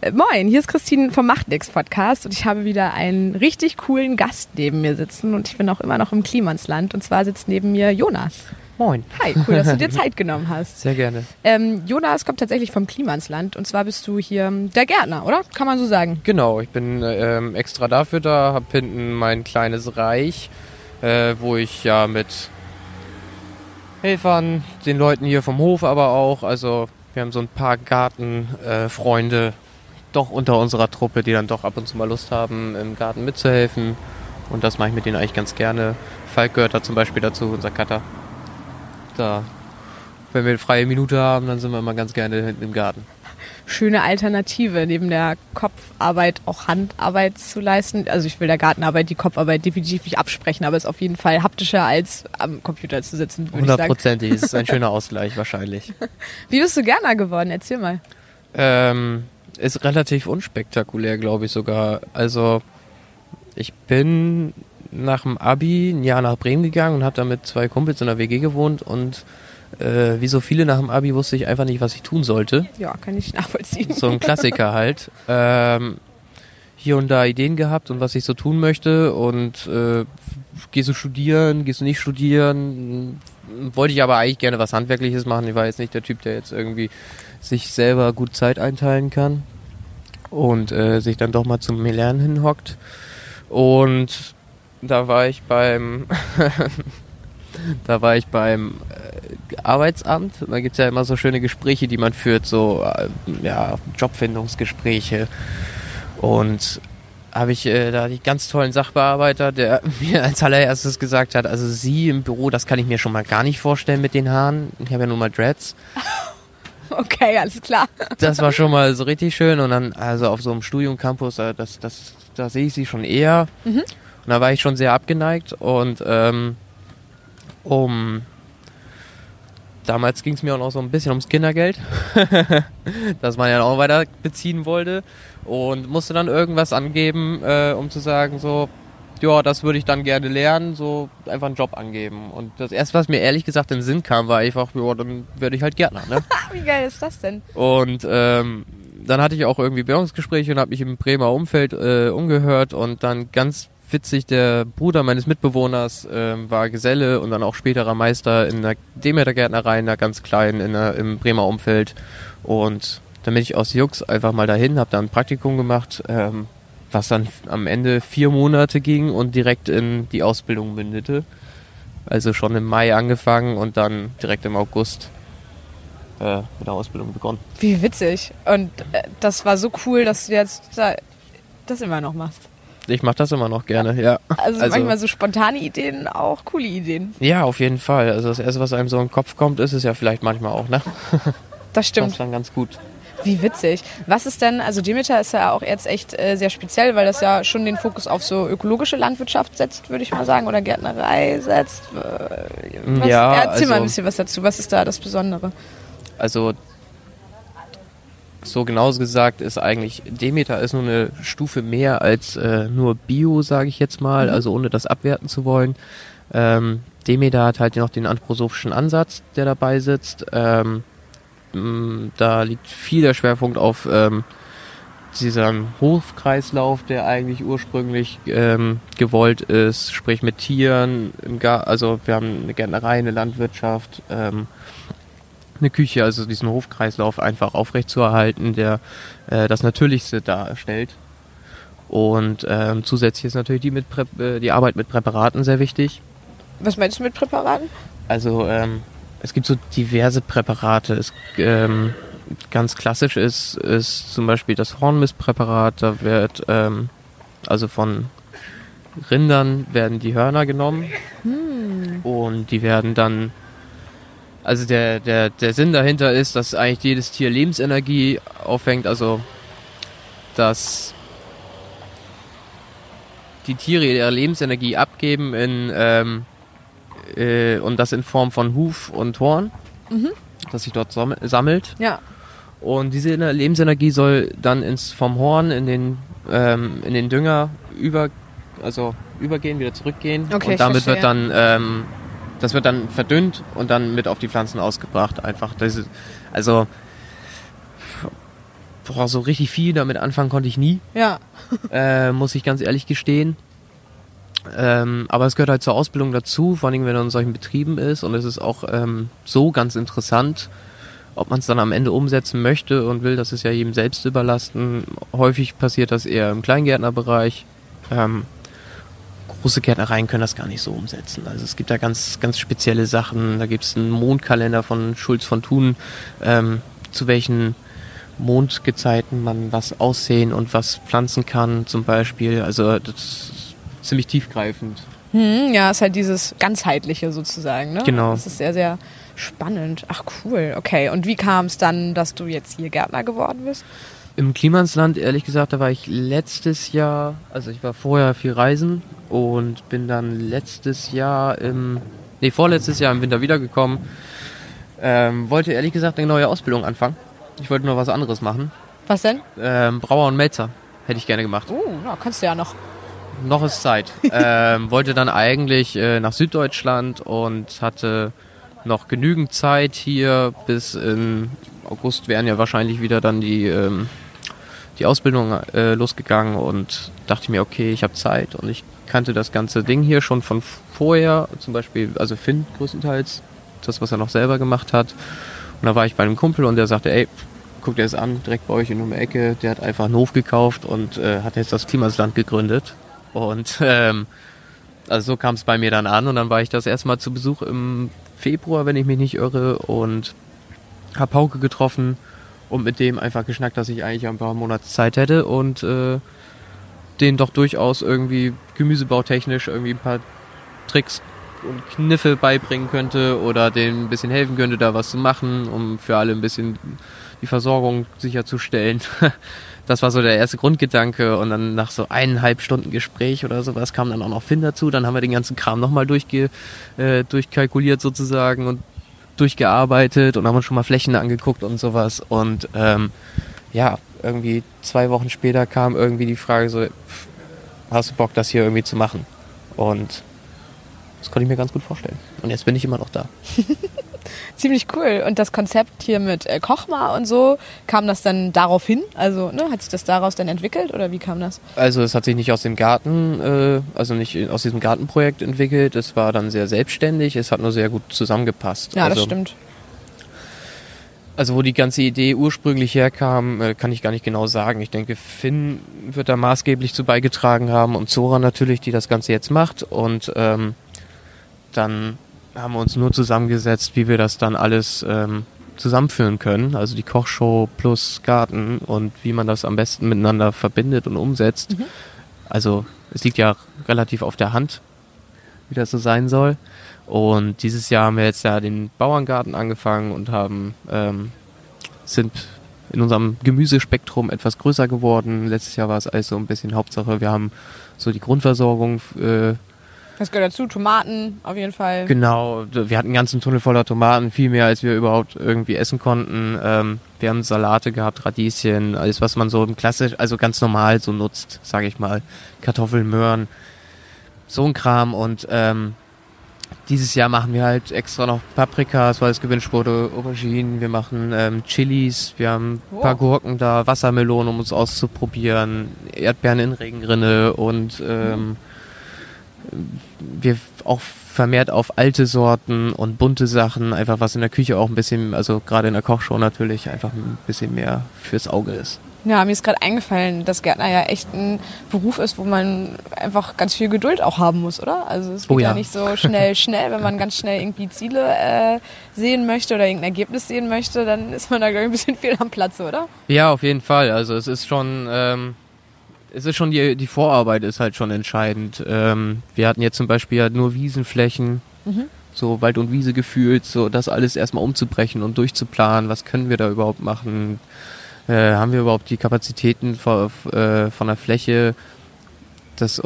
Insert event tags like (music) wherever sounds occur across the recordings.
Moin, hier ist Christine vom Machtnix Podcast und ich habe wieder einen richtig coolen Gast neben mir sitzen und ich bin auch immer noch im Klimansland und zwar sitzt neben mir Jonas. Moin. Hi, cool, dass du dir (laughs) Zeit genommen hast. Sehr gerne. Ähm, Jonas kommt tatsächlich vom Klimansland und zwar bist du hier der Gärtner, oder? Kann man so sagen? Genau, ich bin ähm, extra dafür da, habe hinten mein kleines Reich, äh, wo ich ja mit Helfern, den Leuten hier vom Hof aber auch, also wir haben so ein paar Gartenfreunde äh, doch unter unserer Truppe, die dann doch ab und zu mal Lust haben, im Garten mitzuhelfen. Und das mache ich mit denen eigentlich ganz gerne. Falk gehört da zum Beispiel dazu, unser Cutter. Da, wenn wir eine freie Minute haben, dann sind wir immer ganz gerne hinten im Garten schöne Alternative, neben der Kopfarbeit auch Handarbeit zu leisten. Also ich will der Gartenarbeit die Kopfarbeit definitiv nicht absprechen, aber es ist auf jeden Fall haptischer als am Computer zu sitzen. Hundertprozentig, ist ein schöner (laughs) Ausgleich wahrscheinlich. Wie bist du Gärtner geworden? Erzähl mal. Ähm, ist relativ unspektakulär, glaube ich sogar. Also ich bin nach dem Abi ein Jahr nach Bremen gegangen und habe da mit zwei Kumpels in der WG gewohnt und äh, wie so viele nach dem Abi wusste ich einfach nicht, was ich tun sollte. Ja, kann ich nachvollziehen. So ein Klassiker (laughs) halt. Ähm, hier und da Ideen gehabt und was ich so tun möchte und äh, gehst du studieren, gehst du nicht studieren. Wollte ich aber eigentlich gerne was Handwerkliches machen. Ich war jetzt nicht der Typ, der jetzt irgendwie sich selber gut Zeit einteilen kann und äh, sich dann doch mal zum Lernen hinhockt. Und da war ich beim (laughs) da war ich beim äh, Arbeitsamt. Da gibt es ja immer so schöne Gespräche, die man führt, so äh, ja, Jobfindungsgespräche. Und habe ich äh, da die ganz tollen Sachbearbeiter, der (laughs) mir als allererstes gesagt hat, also Sie im Büro, das kann ich mir schon mal gar nicht vorstellen mit den Haaren. Ich habe ja nun mal Dreads. Okay, alles klar. Das war schon mal so richtig schön. Und dann, also auf so einem Studiumcampus, äh, das, das, da sehe ich sie schon eher. Mhm. Und da war ich schon sehr abgeneigt. Und ähm, um damals ging es mir auch noch so ein bisschen ums Kindergeld, (laughs) das man ja auch weiter beziehen wollte und musste dann irgendwas angeben, äh, um zu sagen so, ja, das würde ich dann gerne lernen, so einfach einen Job angeben. Und das erste, was mir ehrlich gesagt in den Sinn kam, war einfach, ja, dann werde ich halt Gärtner. Ne? (laughs) Wie geil ist das denn? Und ähm, dann hatte ich auch irgendwie Währungsgespräche und habe mich im Bremer Umfeld äh, umgehört und dann ganz witzig, der Bruder meines Mitbewohners äh, war Geselle und dann auch späterer Meister in der Demetergärtnerei, in der ganz kleinen, in der, im Bremer Umfeld. Und dann bin ich aus Jux einfach mal dahin, habe da ein Praktikum gemacht, ähm, was dann am Ende vier Monate ging und direkt in die Ausbildung mündete. Also schon im Mai angefangen und dann direkt im August äh, mit der Ausbildung begonnen. Wie witzig. Und äh, das war so cool, dass du jetzt das immer noch machst. Ich mache das immer noch gerne, ja. Also, also, manchmal so spontane Ideen, auch coole Ideen. Ja, auf jeden Fall. Also das Erste, was einem so in den Kopf kommt, ist es ja vielleicht manchmal auch, ne? Das stimmt. Das ist dann ganz gut. Wie witzig. Was ist denn, also Demeter ist ja auch jetzt echt äh, sehr speziell, weil das ja schon den Fokus auf so ökologische Landwirtschaft setzt, würde ich mal sagen, oder Gärtnerei setzt. Äh, was, ja, erzähl also, mal ein bisschen was dazu. Was ist da das Besondere? Also so genau gesagt ist eigentlich, Demeter ist nur eine Stufe mehr als äh, nur Bio, sage ich jetzt mal, mhm. also ohne das abwerten zu wollen. Ähm, Demeter hat halt noch den anthroposophischen Ansatz, der dabei sitzt. Ähm, da liegt viel der Schwerpunkt auf ähm, diesem Hofkreislauf, der eigentlich ursprünglich ähm, gewollt ist, sprich mit Tieren, also wir haben eine Gärtnerei, eine Landwirtschaft, ähm, eine Küche, also diesen Hofkreislauf einfach aufrechtzuerhalten, der äh, das Natürlichste darstellt. Und ähm, zusätzlich ist natürlich die, mit äh, die Arbeit mit Präparaten sehr wichtig. Was meinst du mit Präparaten? Also ähm, es gibt so diverse Präparate. Es, ähm, ganz klassisch ist, ist zum Beispiel das Hornmistpräparat. Da wird ähm, also von Rindern werden die Hörner genommen hm. und die werden dann also der, der, der Sinn dahinter ist, dass eigentlich jedes Tier Lebensenergie aufhängt, also dass die Tiere ihre Lebensenergie abgeben in, ähm, äh, und das in Form von Huf und Horn, mhm. das sich dort sammelt. Ja. Und diese Lebensenergie soll dann ins vom Horn in den ähm, in den Dünger über also übergehen, wieder zurückgehen. Okay, und damit wird dann ähm, das wird dann verdünnt und dann mit auf die Pflanzen ausgebracht. Einfach. Ist, also boah, so richtig viel damit anfangen konnte ich nie. Ja. äh, muss ich ganz ehrlich gestehen. Ähm, aber es gehört halt zur Ausbildung dazu, vor allem wenn man in solchen Betrieben ist. Und es ist auch ähm, so ganz interessant, ob man es dann am Ende umsetzen möchte und will, das ist ja jedem selbst überlassen. Häufig passiert das eher im Kleingärtnerbereich. Ähm, große Gärtnereien können das gar nicht so umsetzen. Also es gibt da ganz, ganz spezielle Sachen. Da gibt es einen Mondkalender von Schulz von Thun, ähm, zu welchen Mondgezeiten man was aussehen und was pflanzen kann zum Beispiel. Also das ist ziemlich tiefgreifend. Hm, ja, ist halt dieses ganzheitliche sozusagen. Ne? Genau. Das ist sehr, sehr spannend. Ach cool. Okay. Und wie kam es dann, dass du jetzt hier Gärtner geworden bist? Im Klimansland, ehrlich gesagt, da war ich letztes Jahr, also ich war vorher viel reisen und bin dann letztes Jahr im, nee, vorletztes Jahr im Winter wiedergekommen. Ähm, wollte ehrlich gesagt eine neue Ausbildung anfangen. Ich wollte nur was anderes machen. Was denn? Ähm, Brauer und Melzer hätte ich gerne gemacht. Oh, na, kannst du ja noch. Noch ist Zeit. (laughs) ähm, wollte dann eigentlich äh, nach Süddeutschland und hatte noch genügend Zeit hier. Bis in August wären ja wahrscheinlich wieder dann die ähm, die Ausbildung äh, losgegangen und dachte mir, okay, ich habe Zeit und ich kannte das ganze Ding hier schon von vorher, zum Beispiel, also Finn größtenteils, das, was er noch selber gemacht hat. Und da war ich bei einem Kumpel und der sagte, ey, guck dir das an, direkt bei euch in um Ecke, der hat einfach einen Hof gekauft und äh, hat jetzt das Klimasland gegründet. Und ähm, also so kam es bei mir dann an und dann war ich das erstmal zu Besuch im Februar, wenn ich mich nicht irre, und habe Hauke getroffen und mit dem einfach geschnackt, dass ich eigentlich ein paar Monate Zeit hätte und äh, den doch durchaus irgendwie gemüsebautechnisch irgendwie ein paar Tricks und Kniffe beibringen könnte oder denen ein bisschen helfen könnte, da was zu machen, um für alle ein bisschen die Versorgung sicherzustellen. (laughs) Das war so der erste Grundgedanke und dann nach so eineinhalb Stunden Gespräch oder sowas kam dann auch noch Finn dazu. Dann haben wir den ganzen Kram nochmal durchge, äh, durchkalkuliert sozusagen und durchgearbeitet und haben uns schon mal Flächen angeguckt und sowas. Und ähm, ja, irgendwie zwei Wochen später kam irgendwie die Frage so, hast du Bock, das hier irgendwie zu machen? Und das konnte ich mir ganz gut vorstellen. Und jetzt bin ich immer noch da. (laughs) Ziemlich cool. Und das Konzept hier mit äh, Kochma und so, kam das dann darauf hin? Also ne, hat sich das daraus dann entwickelt oder wie kam das? Also es hat sich nicht aus dem Garten, äh, also nicht aus diesem Gartenprojekt entwickelt. Es war dann sehr selbstständig. Es hat nur sehr gut zusammengepasst. Ja, also, das stimmt. Also wo die ganze Idee ursprünglich herkam, äh, kann ich gar nicht genau sagen. Ich denke, Finn wird da maßgeblich zu beigetragen haben und Zora natürlich, die das Ganze jetzt macht. Und ähm, dann haben wir uns nur zusammengesetzt, wie wir das dann alles ähm, zusammenführen können. Also die Kochshow plus Garten und wie man das am besten miteinander verbindet und umsetzt. Mhm. Also es liegt ja relativ auf der Hand, wie das so sein soll. Und dieses Jahr haben wir jetzt ja den Bauerngarten angefangen und haben ähm, sind in unserem Gemüsespektrum etwas größer geworden. Letztes Jahr war es also ein bisschen Hauptsache, wir haben so die Grundversorgung äh, das gehört dazu, Tomaten auf jeden Fall. Genau, wir hatten einen ganzen Tunnel voller Tomaten, viel mehr als wir überhaupt irgendwie essen konnten. Ähm, wir haben Salate gehabt, Radieschen, alles was man so im klassisch, also ganz normal so nutzt, sage ich mal. Kartoffeln, Möhren, so ein Kram und ähm, dieses Jahr machen wir halt extra noch Paprikas, weil es gewünscht wurde, Auberginen, wir machen ähm, Chilis, wir haben ein paar Gurken da, Wassermelonen, um uns auszuprobieren, Erdbeeren in Regenrinne und ähm, wir auch vermehrt auf alte Sorten und bunte Sachen, einfach was in der Küche auch ein bisschen, also gerade in der Kochshow natürlich, einfach ein bisschen mehr fürs Auge ist. Ja, mir ist gerade eingefallen, dass Gärtner ja echt ein Beruf ist, wo man einfach ganz viel Geduld auch haben muss, oder? Also es geht Oh ja. ja nicht so schnell, schnell. Wenn man ganz schnell irgendwie Ziele äh, sehen möchte oder irgendein Ergebnis sehen möchte, dann ist man da, glaube ich, ein bisschen (laughs) fehl am Platz, oder? Ja, auf jeden Fall. Also es ist schon, ähm, es ist schon die, die Vorarbeit ist halt schon entscheidend. Ähm, wir hatten jetzt zum Beispiel ja nur Wiesenflächen, Mhm. so Wald und Wiese gefühlt, so das alles erstmal umzubrechen und durchzuplanen. Was können wir da überhaupt machen? Äh, haben wir überhaupt die Kapazitäten von, äh, von der Fläche? Das,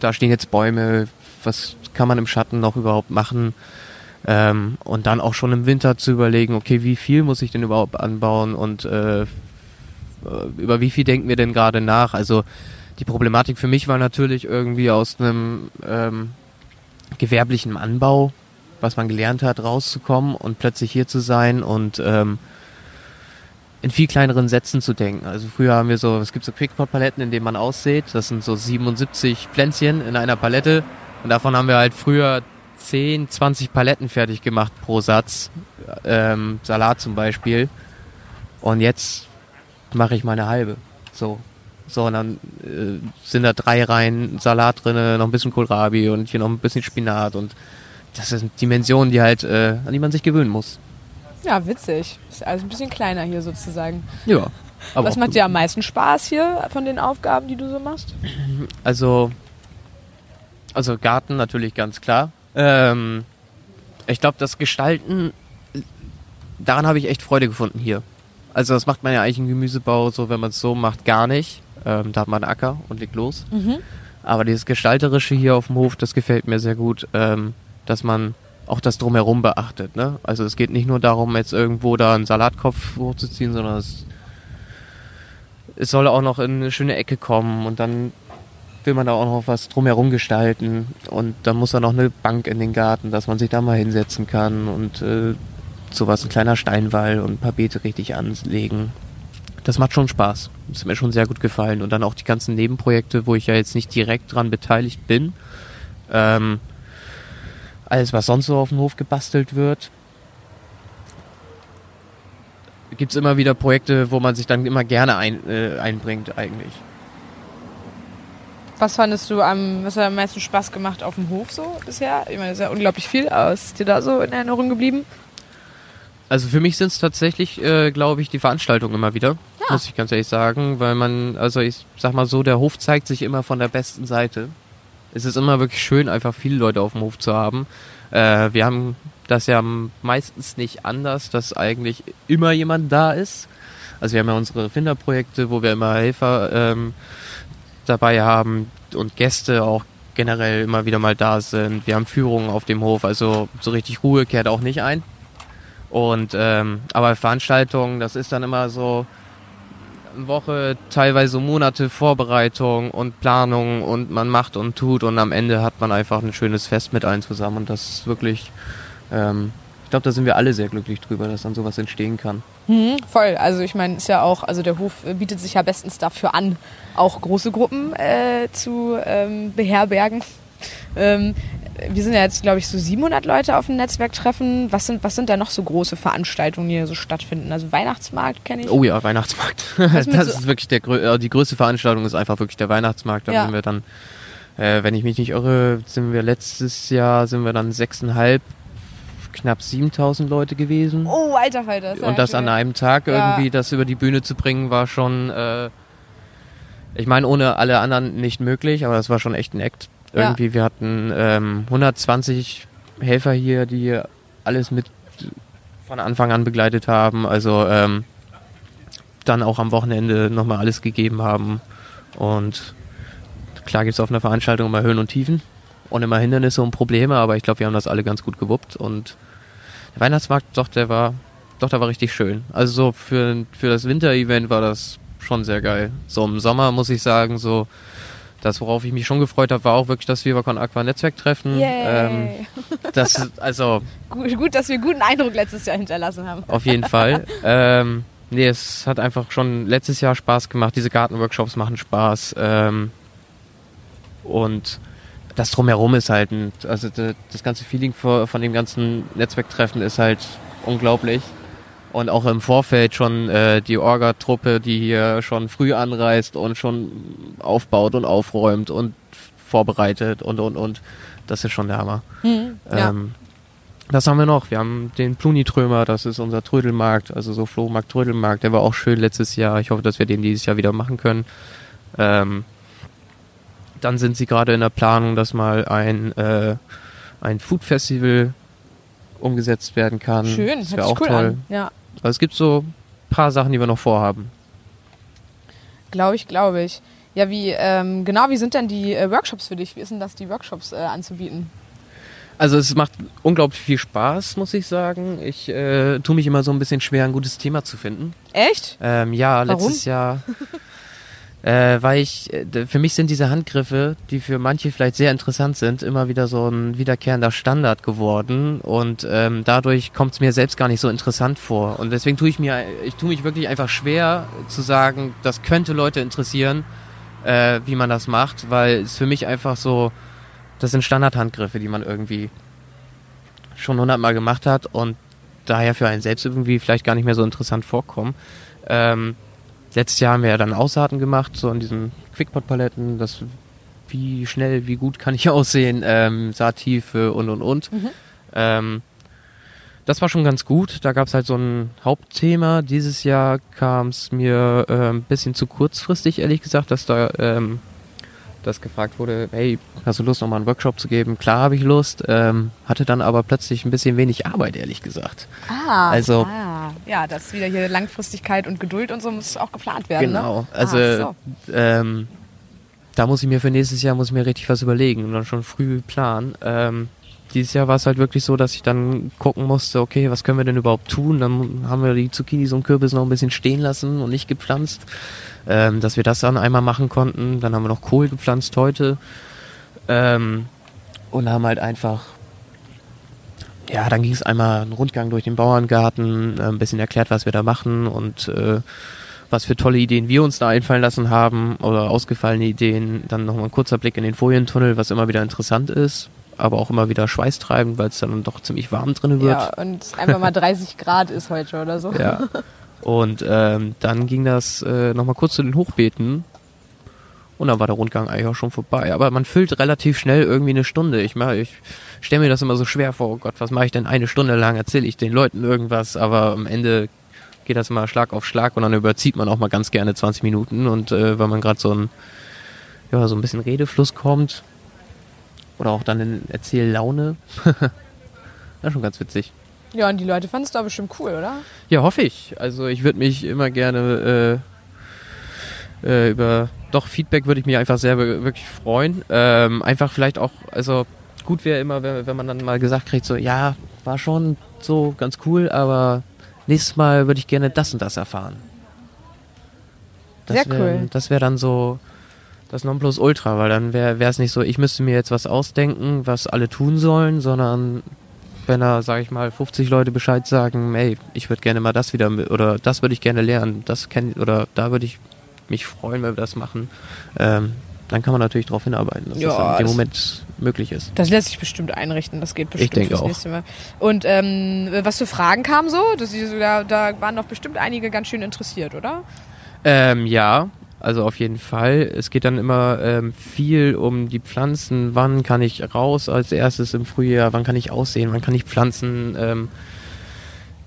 da stehen jetzt Bäume. Was kann man im Schatten noch überhaupt machen? Ähm, und dann auch schon im Winter zu überlegen, okay, wie viel muss ich denn überhaupt anbauen und äh, über wie viel denken wir denn gerade nach? Also die Problematik für mich war natürlich irgendwie aus einem ähm, gewerblichen Anbau, was man gelernt hat, rauszukommen und plötzlich hier zu sein und ähm, in viel kleineren Sätzen zu denken. Also früher haben wir so, es gibt so Quickpot-Paletten, in denen man aussät. Das sind so 77 Pflänzchen in einer Palette. Und davon haben wir halt früher 10, 20 Paletten fertig gemacht pro Satz. Ähm, Salat zum Beispiel. Und jetzt mache ich meine halbe. So. So, und dann äh, sind da drei Reihen Salat drin, noch ein bisschen Kohlrabi und hier noch ein bisschen Spinat und das sind Dimensionen, die halt, äh, an die man sich gewöhnen muss. Ja, witzig. Ist also ein bisschen kleiner hier sozusagen. Ja. Was macht dir am meisten Spaß hier von den Aufgaben, die du so machst? Also, also Garten natürlich ganz klar. Ähm, ich glaube, das Gestalten, daran habe ich echt Freude gefunden hier. Also das macht man ja eigentlich im Gemüsebau so, wenn man es so macht, gar nicht. Ähm, da hat man einen Acker und legt los. Mhm. Aber dieses Gestalterische hier auf dem Hof, das gefällt mir sehr gut, ähm, dass man auch das drumherum beachtet. Ne? Also es geht nicht nur darum, jetzt irgendwo da einen Salatkopf hochzuziehen, sondern es, es soll auch noch in eine schöne Ecke kommen und dann will man da auch noch was drumherum gestalten und dann muss da noch eine Bank in den Garten, dass man sich da mal hinsetzen kann und äh, sowas, ein kleiner Steinwall und ein paar Beete richtig anlegen. Das macht schon Spaß. Das hat mir schon sehr gut gefallen. Und dann auch die ganzen Nebenprojekte, wo ich ja jetzt nicht direkt dran beteiligt bin. Ähm, alles, was sonst so auf dem Hof gebastelt wird. Gibt es immer wieder Projekte, wo man sich dann immer gerne ein, äh, einbringt eigentlich. Was fandest du am, was hat am meisten Spaß gemacht auf dem Hof so bisher? Ich meine, das ist ja unglaublich viel, aber ist dir da so in Erinnerung geblieben? Also für mich sind es tatsächlich, äh, glaube ich, die Veranstaltungen immer wieder, ja. muss ich ganz ehrlich sagen, weil man, also ich sag mal so, der Hof zeigt sich immer von der besten Seite es ist immer wirklich schön, einfach viele Leute auf dem Hof zu haben. Äh, wir haben das ja meistens nicht anders, dass eigentlich immer jemand da ist. Also wir haben ja unsere Finderprojekte, wo wir immer Helfer ähm, dabei haben und Gäste auch generell immer wieder mal da sind. Wir haben Führungen auf dem Hof, also so richtig Ruhe kehrt auch nicht ein. Und ähm, aber Veranstaltungen, das ist dann immer so, Woche, teilweise Monate Vorbereitung und Planung und man macht und tut und am Ende hat man einfach ein schönes Fest mit allen zusammen und das ist wirklich, ähm, ich glaube, da sind wir alle sehr glücklich drüber, dass dann sowas entstehen kann. Mhm, voll, also ich meine, ist ja auch, also der Hof bietet sich ja bestens dafür an, auch große Gruppen äh, zu ähm, beherbergen. Ähm, wir sind ja jetzt, glaube ich, so 700 Leute auf dem Netzwerktreffen. Was sind, was sind da noch so große Veranstaltungen, die hier so stattfinden? Also Weihnachtsmarkt kenne ich. Oh ja, Weihnachtsmarkt. (laughs) das so ist wirklich der äh, die größte Veranstaltung ist einfach wirklich der Weihnachtsmarkt. Da ja. sind wir dann, äh, wenn ich mich nicht irre, sind wir letztes Jahr sind wir dann sechseinhalb knapp 7000 Leute gewesen. Oh, alter Falter. Das Und das an einem Tag ja. irgendwie, das über die Bühne zu bringen, war schon, äh, ich meine, ohne alle anderen nicht möglich, aber das war schon echt ein Act. Irgendwie, ja. wir hatten ähm, 120 Helfer hier, die alles mit von Anfang an begleitet haben. Also ähm, dann auch am Wochenende nochmal alles gegeben haben. Und klar gibt es auf einer Veranstaltung immer Höhen und Tiefen und immer Hindernisse und Probleme, aber ich glaube, wir haben das alle ganz gut gewuppt. Und der Weihnachtsmarkt, doch, der war, doch, der war richtig schön. Also so für, für das Winter-Event war das schon sehr geil. So im Sommer muss ich sagen, so das, worauf ich mich schon gefreut habe, war auch wirklich das Vivacon Aqua Netzwerktreffen. Ähm, das, also gut, gut, dass wir guten Eindruck letztes Jahr hinterlassen haben. Auf jeden Fall. ähm, nee, es hat einfach schon letztes Jahr Spaß gemacht. Diese Gartenworkshops machen Spaß. Ähm, und das drumherum ist halt, ein, also das ganze Feeling von dem ganzen Netzwerktreffen ist halt unglaublich und auch im Vorfeld schon äh, die Orga-Truppe, die hier schon früh anreist und schon aufbaut und aufräumt und vorbereitet und und und. Das ist schon der Hammer. Mhm, ja. ähm, das haben wir noch. Wir haben den Pluni-Trömer, das ist unser Trödelmarkt, also so Flohmarkt, Trödelmarkt. Der war auch schön letztes Jahr. Ich hoffe, dass wir den dieses Jahr wieder machen können. Ähm, dann sind sie gerade in der Planung, dass mal ein, äh, ein Food Festival umgesetzt werden kann. Schön, das wäre auch cool toll. An. Ja. Also es gibt so ein paar Sachen, die wir noch vorhaben. Glaube ich, glaube ich. Ja, wie ähm, genau, wie sind denn die äh, Workshops für dich? Wie ist denn das, die Workshops äh, anzubieten? Also es macht unglaublich viel Spaß, muss ich sagen. Ich äh, tue mich immer so ein bisschen schwer, ein gutes Thema zu finden. Echt? Ähm, ja, Warum? letztes Jahr. (laughs) Äh, weil ich, äh, für mich sind diese Handgriffe, die für manche vielleicht sehr interessant sind, immer wieder so ein wiederkehrender Standard geworden und ähm, dadurch kommt es mir selbst gar nicht so interessant vor. Und deswegen tue ich mir, ich tue mich wirklich einfach schwer zu sagen, das könnte Leute interessieren, äh, wie man das macht, weil es für mich einfach so, das sind Standardhandgriffe, die man irgendwie schon hundertmal gemacht hat und daher für einen selbst irgendwie vielleicht gar nicht mehr so interessant vorkommen. Ähm, letztes Jahr haben wir ja dann Aussaaten gemacht, so in diesen Quickpot-Paletten, das wie schnell, wie gut kann ich (laughs) aussehen, ähm, Saattiefe und und und. Mhm. Ähm, das war schon ganz gut. Da gab es halt so ein Hauptthema. Dieses Jahr kam es mir äh, ein bisschen zu kurzfristig, ehrlich gesagt, dass da ähm, das gefragt wurde, hey, hast du Lust, nochmal einen Workshop zu geben? Klar habe ich Lust, ähm, hatte dann aber plötzlich ein bisschen wenig Arbeit, ehrlich gesagt. Ah, also, ah, ja, das ist wieder hier Langfristigkeit und Geduld und so muss auch geplant werden. Ne? Genau, ne? also ah, so. ähm, da muss ich mir für nächstes Jahr muss ich mir richtig was überlegen und dann schon früh planen. Ähm, dieses Jahr war es halt wirklich so, dass ich dann gucken musste, okay, was können wir denn überhaupt tun? Dann haben wir die Zucchinis und Kürbis noch ein bisschen stehen lassen und nicht gepflanzt ähm, dass wir das dann einmal machen konnten. Dann haben wir noch Kohl gepflanzt heute ähm, und haben halt einfach, ja, dann ging es einmal einen Rundgang durch den Bauerngarten, äh, ein bisschen erklärt, was wir da machen und äh, was für tolle Ideen wir uns da einfallen lassen haben oder ausgefallene Ideen. Dann nochmal ein kurzer Blick in den Folientunnel, was immer wieder interessant ist, aber auch immer wieder schweißtreibend, weil es dann doch ziemlich warm drin wird. Ja, und einfach mal 30 (laughs) Grad ist heute oder so. Ja. Und ähm, dann ging das äh, nochmal kurz zu den Hochbeeten. Und dann war der Rundgang eigentlich auch schon vorbei. Aber man füllt relativ schnell irgendwie eine Stunde. Ich, mach, ich stelle mir das immer so schwer vor. Oh Gott, was mache ich denn eine Stunde lang? Erzähle ich den Leuten irgendwas? Aber am Ende geht das immer Schlag auf Schlag und dann überzieht man auch mal ganz gerne 20 Minuten. Und äh, wenn man gerade so ein, ja, so ein bisschen Redefluss kommt oder auch dann in Erzähllaune, (laughs) das ist schon ganz witzig. Ja, und die Leute fanden es da bestimmt cool, oder? Ja, hoffe ich. Also ich würde mich immer gerne äh, äh, über doch Feedback würde ich mich einfach sehr wirklich freuen. Ähm, einfach vielleicht auch, also gut wäre immer, wenn, wenn man dann mal gesagt kriegt, so ja, war schon so ganz cool, aber nächstes Mal würde ich gerne das und das erfahren. Das sehr wär, cool. Das wäre dann so das Nonplusultra, weil dann wäre es nicht so, ich müsste mir jetzt was ausdenken, was alle tun sollen, sondern wenn da, sage ich mal, 50 Leute Bescheid sagen, ey, ich würde gerne mal das wieder oder das würde ich gerne lernen, das kenn oder da würde ich mich freuen, wenn wir das machen. Ähm, dann kann man natürlich darauf hinarbeiten, dass ja, das in dem Moment möglich ist. Das lässt sich bestimmt einrichten, das geht bestimmt ich denke fürs auch. nächste Mal. Und ähm, was für Fragen kamen so? Das, da, da waren doch bestimmt einige ganz schön interessiert, oder? Ähm, ja, also auf jeden Fall. Es geht dann immer ähm, viel um die Pflanzen. Wann kann ich raus als erstes im Frühjahr? Wann kann ich aussehen? Wann kann ich pflanzen? Ähm,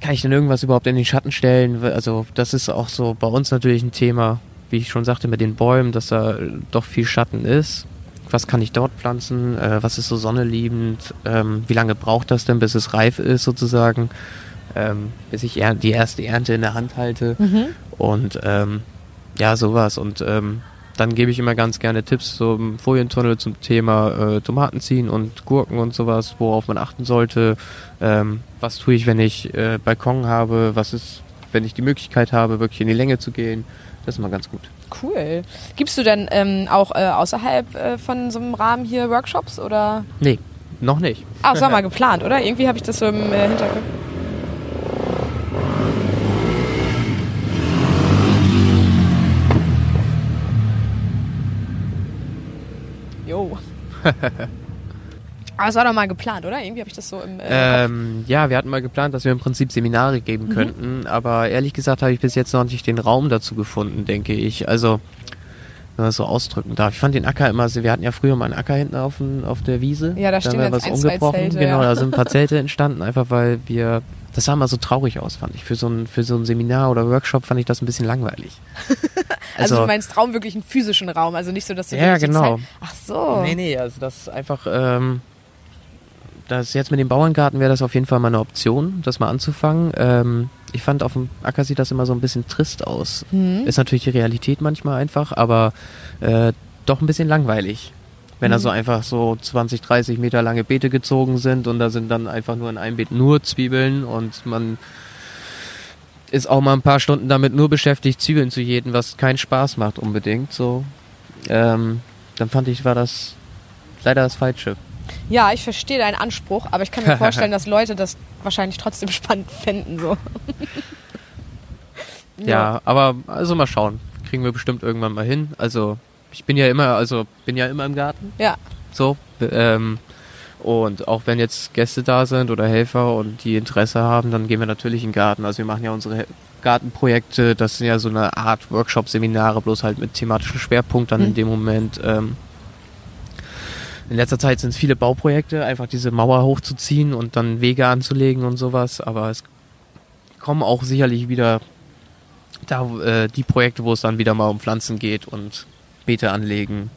kann ich denn irgendwas überhaupt in den Schatten stellen? Also das ist auch so bei uns natürlich ein Thema, wie ich schon sagte, mit den Bäumen, dass da doch viel Schatten ist. Was kann ich dort pflanzen? Äh, was ist so sonneliebend? Ähm, wie lange braucht das denn, bis es reif ist sozusagen? Ähm, bis ich die erste Ernte in der Hand halte. Mhm. Und ähm, ja, sowas. Und ähm, dann gebe ich immer ganz gerne Tipps zum Folientunnel zum Thema äh, Tomaten ziehen und Gurken und sowas, worauf man achten sollte. Ähm, was tue ich, wenn ich äh, Balkon habe? Was ist, wenn ich die Möglichkeit habe, wirklich in die Länge zu gehen? Das ist immer ganz gut. Cool. Gibst du denn ähm, auch äh, außerhalb äh, von so einem Rahmen hier Workshops oder? Nee, noch nicht. Ah, das war mal geplant, oder? Irgendwie habe ich das so im äh, Hinterkopf. Jo. (laughs) Aber es war doch mal geplant, oder? Irgendwie habe ich das so im. Äh, ähm, ja, wir hatten mal geplant, dass wir im Prinzip Seminare geben mhm. könnten, aber ehrlich gesagt habe ich bis jetzt noch nicht den Raum dazu gefunden, denke ich. Also, wenn man das so ausdrücken darf. Ich fand den Acker immer, wir hatten ja früher mal einen Acker hinten auf, auf der Wiese. Ja, da, stehen wir was ein, umgebrochen. Zelte, genau, ja. da sind ein paar (laughs) Zelte entstanden, einfach weil wir das sah mal so traurig aus, fand ich. Für so ein, für so ein Seminar oder Workshop fand ich das ein bisschen langweilig. (laughs) also, also, du meinst Raum wirklich einen physischen Raum, also nicht so, dass du Ja, genau. Zeit... Ach so. Nee, nee, also das ist einfach, ähm, das jetzt mit dem Bauerngarten wäre das auf jeden Fall mal eine Option, das mal anzufangen. Ähm, ich fand auf dem Acker sieht das immer so ein bisschen trist aus. Mhm. Ist natürlich die Realität manchmal einfach, aber äh, doch ein bisschen langweilig. Wenn mhm. da so einfach so 20, 30 Meter lange Beete gezogen sind und da sind dann einfach nur in einem Beet nur Zwiebeln und man ist auch mal ein paar Stunden damit nur beschäftigt, Zwiebeln zu jäten, was keinen Spaß macht unbedingt. So, ähm, dann fand ich, war das leider das Falsche. Ja, ich verstehe deinen Anspruch, aber ich kann mir (laughs) vorstellen, dass Leute das wahrscheinlich trotzdem (laughs) spannend fänden. So. ja. (laughs) ja, aber also mal schauen. Kriegen wir bestimmt irgendwann mal hin. Also ich bin ja immer, also bin ja immer im Garten. Ja. So. Ähm, und auch wenn jetzt Gäste da sind oder Helfer und die Interesse haben, dann gehen wir natürlich in den Garten. Also wir machen ja unsere Gartenprojekte, das sind ja so eine Art Workshop-Seminare, bloß halt mit thematischen Schwerpunkt dann mhm. in dem Moment. Ähm, in letzter Zeit sind es viele Bauprojekte, einfach diese Mauer hochzuziehen und dann Wege anzulegen und sowas. Aber es kommen auch sicherlich wieder da äh, die Projekte, wo es dann wieder mal um Pflanzen geht und Beete anlegen.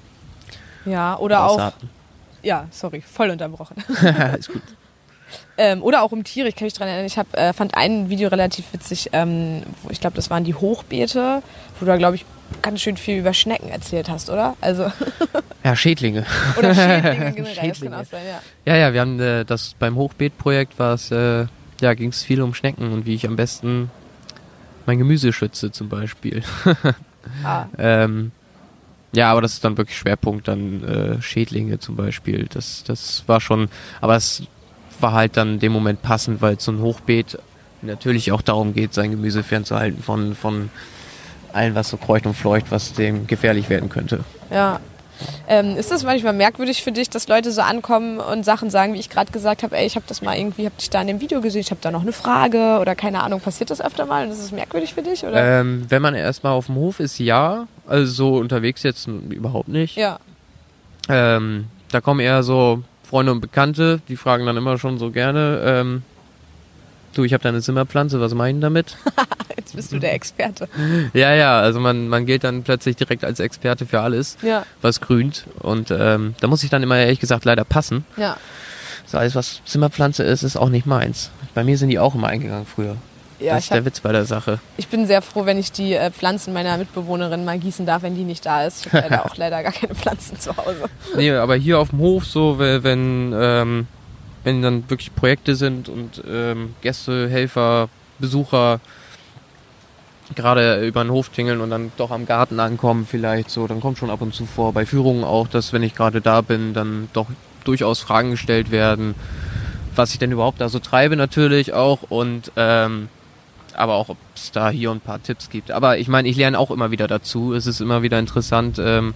Ja, oder auch ja, sorry, voll unterbrochen. (laughs) ist gut. Ähm, oder auch um Tiere, ich kann mich daran erinnern, ich hab, äh, fand ein Video relativ witzig, ähm, wo ich glaube, das waren die Hochbeete, wo du glaube ich, ganz schön viel über Schnecken erzählt hast, oder? Also (laughs) ja, Schädlinge. Oder Schädlinge (laughs) generell, Schädlinge. das kann auch sein, ja. Ja, ja, wir haben äh, das beim Hochbeetprojekt war es, äh, ja, ging es viel um Schnecken und wie ich am besten mein Gemüse schütze zum Beispiel. ah. (laughs) ähm, ja, aber das ist dann wirklich Schwerpunkt, dann äh, Schädlinge zum Beispiel. Das, das war schon, aber es war halt dann in dem Moment passend, weil so ein Hochbeet natürlich auch darum geht, sein Gemüse fernzuhalten von, von allem, was so kreucht und fleucht, was dem gefährlich werden könnte. Ja, ähm, ist das manchmal merkwürdig für dich, dass Leute so ankommen und Sachen sagen, wie ich gerade gesagt habe, ey, ich habe das mal irgendwie, habe dich da in dem Video gesehen, ich habe da noch eine Frage oder keine Ahnung, passiert das öfter mal und ist das merkwürdig für dich? Oder? Ähm, wenn man erstmal auf dem Hof ist, ja. Also so unterwegs jetzt überhaupt nicht. Ja. Ähm, da kommen eher so Freunde und Bekannte, die fragen dann immer schon so gerne, ähm, Du, ich habe da eine Zimmerpflanze, was meinen damit? (laughs) Jetzt bist du der Experte. (laughs) ja, ja, also man, man gilt dann plötzlich direkt als Experte für alles, ja. was grünt. Und ähm, da muss ich dann immer ehrlich gesagt leider passen. Ja. So alles, was Zimmerpflanze ist, ist auch nicht meins. Bei mir sind die auch immer eingegangen früher. Ja, das ist hab, der Witz bei der Sache. Ich bin sehr froh, wenn ich die äh, Pflanzen meiner Mitbewohnerin mal gießen darf, wenn die nicht da ist. Ich habe leider (laughs) auch leider gar keine Pflanzen zu Hause. Nee, aber hier auf dem Hof so, wenn ähm, wenn dann wirklich Projekte sind und ähm, Gäste, Helfer, Besucher gerade über den Hof tingeln und dann doch am Garten ankommen vielleicht so, dann kommt schon ab und zu vor. Bei Führungen auch, dass wenn ich gerade da bin, dann doch durchaus Fragen gestellt werden, was ich denn überhaupt da so treibe natürlich auch und ähm, aber auch ob es da hier ein paar Tipps gibt. Aber ich meine, ich lerne auch immer wieder dazu. Es ist immer wieder interessant, ähm,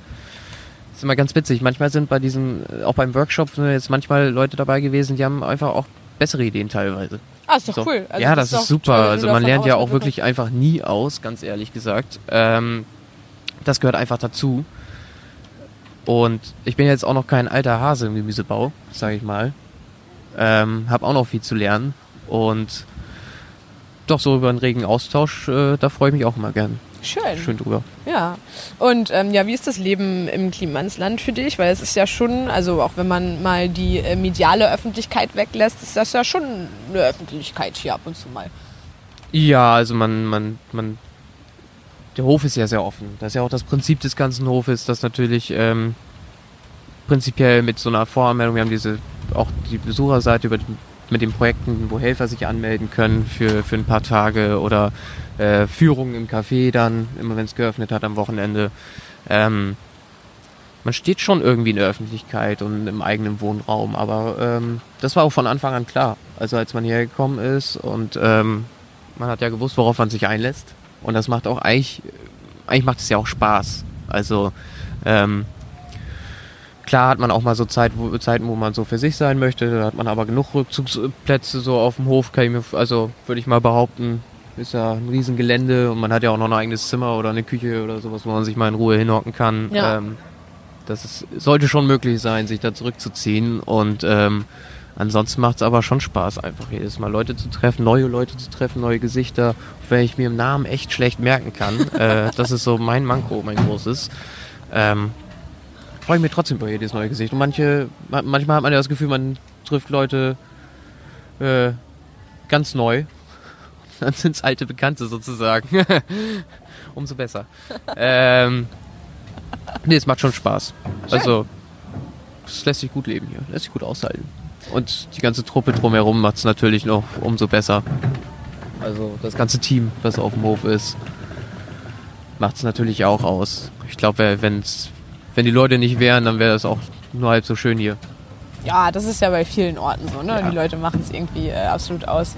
ist immer ganz witzig. Manchmal sind bei diesen, auch beim Workshop jetzt manchmal Leute dabei gewesen, die haben einfach auch bessere Ideen teilweise. Ah, ist doch so. cool. Also ja, das, ist, ist super. Toll, also man lernt ja auch wirklich einfach nie aus, ganz ehrlich gesagt. Ähm, das gehört einfach dazu. Und ich bin jetzt auch noch kein alter Hase im Gemüsebau, sage ich mal. Ähm, hab auch noch viel zu lernen. Und doch so über einen regen Austausch, äh, da freue ich mich auch immer gern. Schön. Schön drüber. Ja. Und ähm, ja, wie ist das Leben im Klimansland für dich? Weil es ist ja schon, also auch wenn man mal die äh, mediale Öffentlichkeit weglässt, ist das ja schon eine Öffentlichkeit hier ab und zu mal. Ja, also man, man, man, der Hof ist ja sehr offen. Das ist ja auch das Prinzip des ganzen Hofes, dass natürlich ähm, prinzipiell mit so einer Voranmeldung, wir haben diese, auch die Besucherseite über die mit den Projekten, wo Helfer sich anmelden können für, für ein paar Tage oder äh, Führungen im Café dann, immer wenn es geöffnet hat am Wochenende. Ähm, man steht schon irgendwie in der Öffentlichkeit und im eigenen Wohnraum, aber ähm, das war auch von Anfang an klar. Also als man hierher gekommen ist und ähm, man hat ja gewusst, worauf man sich einlässt. Und das macht auch eigentlich, eigentlich macht es ja auch Spaß. Also ähm, Klar hat man auch mal so Zeit, wo, Zeiten, wo man so für sich sein möchte, da hat man aber genug Rückzugsplätze so auf dem Hof, kann ich mir, also würde ich mal behaupten, ist ja ein Riesengelände und man hat ja auch noch ein eigenes Zimmer oder eine Küche oder sowas, wo man sich mal in Ruhe hinhocken kann. Ja. Ähm, das ist, sollte schon möglich sein, sich da zurückzuziehen und ähm, ansonsten macht es aber schon Spaß, einfach jedes Mal Leute zu treffen, neue Leute zu treffen, neue Gesichter, wenn ich mir im Namen echt schlecht merken kann. (laughs) äh, das ist so mein Manko, mein großes. Ähm, freue ich mich trotzdem über jedes neue Gesicht. Und manche, manchmal hat man ja das Gefühl, man trifft Leute äh, ganz neu. (laughs) Dann sind es alte Bekannte sozusagen. (laughs) Umso besser. (laughs) ähm, nee, es macht schon Spaß. Schön. Also, es lässt sich gut leben hier. Lässt sich gut aushalten. Und die ganze Truppe drumherum macht es natürlich noch umso besser. Also das ganze Team, was auf dem Hof ist, macht es natürlich auch aus. Ich glaube, wenn's, wenn die Leute nicht wären, dann wäre das auch nur halb so schön hier. Ja, das ist ja bei vielen Orten so, ne? Ja. Die Leute machen es irgendwie äh, absolut aus.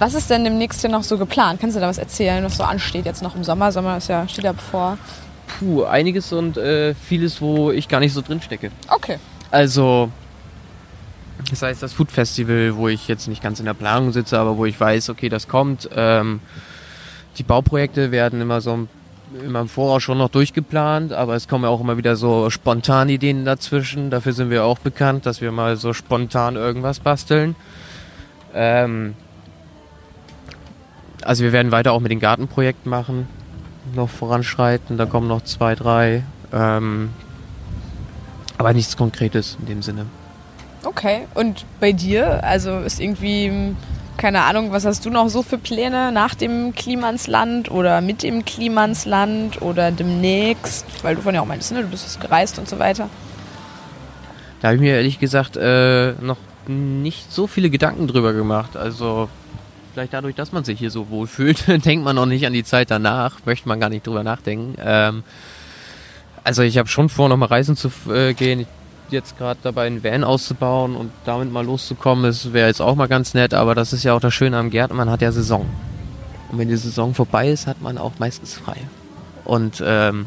Was ist denn demnächst hier noch so geplant? Kannst du da was erzählen, was so ansteht jetzt noch im Sommer? Sommer ist ja, steht ja bevor. Puh, einiges und äh, vieles, wo ich gar nicht so drin stecke. Okay. Also, das heißt, das Food Festival, wo ich jetzt nicht ganz in der Planung sitze, aber wo ich weiß, okay, das kommt. Ähm, die Bauprojekte werden immer so immer im Voraus schon noch durchgeplant, aber es kommen ja auch immer wieder so spontan Ideen dazwischen. Dafür sind wir auch bekannt, dass wir mal so spontan irgendwas basteln. Ähm, also wir werden weiter auch mit den Gartenprojekten machen, noch voranschreiten. Da kommen noch zwei, drei. Ähm, aber nichts Konkretes in dem Sinne. Okay, und bei dir? Also ist irgendwie, keine Ahnung, was hast du noch so für Pläne nach dem Klimansland oder mit dem Klimansland oder demnächst? Weil du von ja auch meinst, ne? du bist gereist und so weiter. Da habe ich mir ehrlich gesagt äh, noch nicht so viele Gedanken drüber gemacht. Also vielleicht dadurch, dass man sich hier so wohl fühlt, (laughs) denkt man noch nicht an die Zeit danach, möchte man gar nicht drüber nachdenken. Ähm, also ich habe schon vor, nochmal reisen zu äh, gehen. Ich jetzt gerade dabei, einen Van auszubauen und damit mal loszukommen, das wäre jetzt auch mal ganz nett, aber das ist ja auch das Schöne am Gärtner, man hat ja Saison. Und wenn die Saison vorbei ist, hat man auch meistens frei. Und ähm,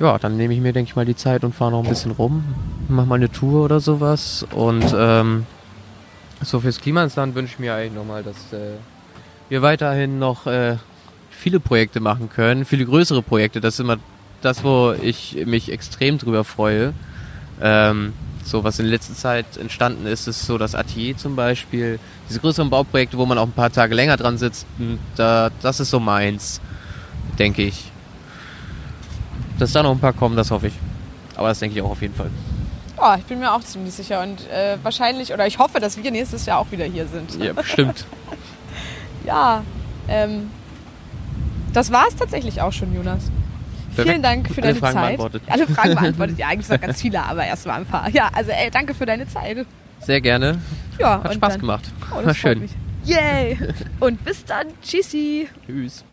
ja, dann nehme ich mir, denke ich mal, die Zeit und fahre noch ein bisschen rum, mache mal eine Tour oder sowas. Und ähm, so fürs Klimansland wünsche ich mir eigentlich nochmal, dass äh, wir weiterhin noch äh, viele Projekte machen können, viele größere Projekte. Das ist immer das, wo ich mich extrem drüber freue. Ähm, so was in letzter Zeit entstanden ist, ist so das Atelier zum Beispiel. Diese größeren Bauprojekte, wo man auch ein paar Tage länger dran sitzt, da, das ist so meins, denke ich. Dass da noch ein paar kommen, das hoffe ich. Aber das denke ich auch auf jeden Fall. Oh, ich bin mir auch ziemlich sicher und äh, wahrscheinlich, oder ich hoffe, dass wir nächstes Jahr auch wieder hier sind. Ja, bestimmt. (laughs) ja, ähm, das war es tatsächlich auch schon, Jonas. Vielen Dank für Alle deine Fragen Zeit. Beantwortet. Alle Fragen (laughs) beantwortet. Ja, eigentlich noch ganz viele, aber erst mal ein paar. Ja, also ey, danke für deine Zeit. Sehr gerne. Ja, hat Spaß dann, gemacht. Oh, War schön. Yay! Und bis dann. Tschüssi. Tschüss.